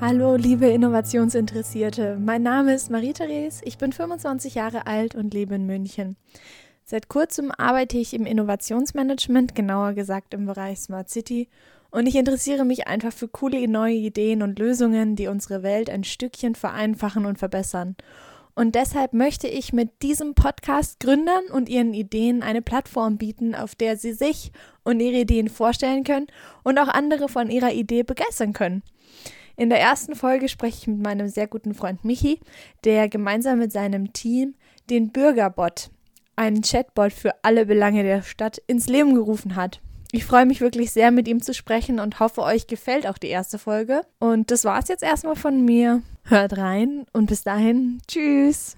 Hallo, liebe Innovationsinteressierte. Mein Name ist Marie-Therese, ich bin 25 Jahre alt und lebe in München. Seit kurzem arbeite ich im Innovationsmanagement, genauer gesagt im Bereich Smart City, und ich interessiere mich einfach für coole neue Ideen und Lösungen, die unsere Welt ein Stückchen vereinfachen und verbessern. Und deshalb möchte ich mit diesem Podcast Gründern und ihren Ideen eine Plattform bieten, auf der sie sich und ihre Ideen vorstellen können und auch andere von ihrer Idee begeistern können. In der ersten Folge spreche ich mit meinem sehr guten Freund Michi, der gemeinsam mit seinem Team den Bürgerbot, einen Chatbot für alle Belange der Stadt, ins Leben gerufen hat. Ich freue mich wirklich sehr, mit ihm zu sprechen und hoffe, euch gefällt auch die erste Folge. Und das war's jetzt erstmal von mir. Hört rein und bis dahin, tschüss.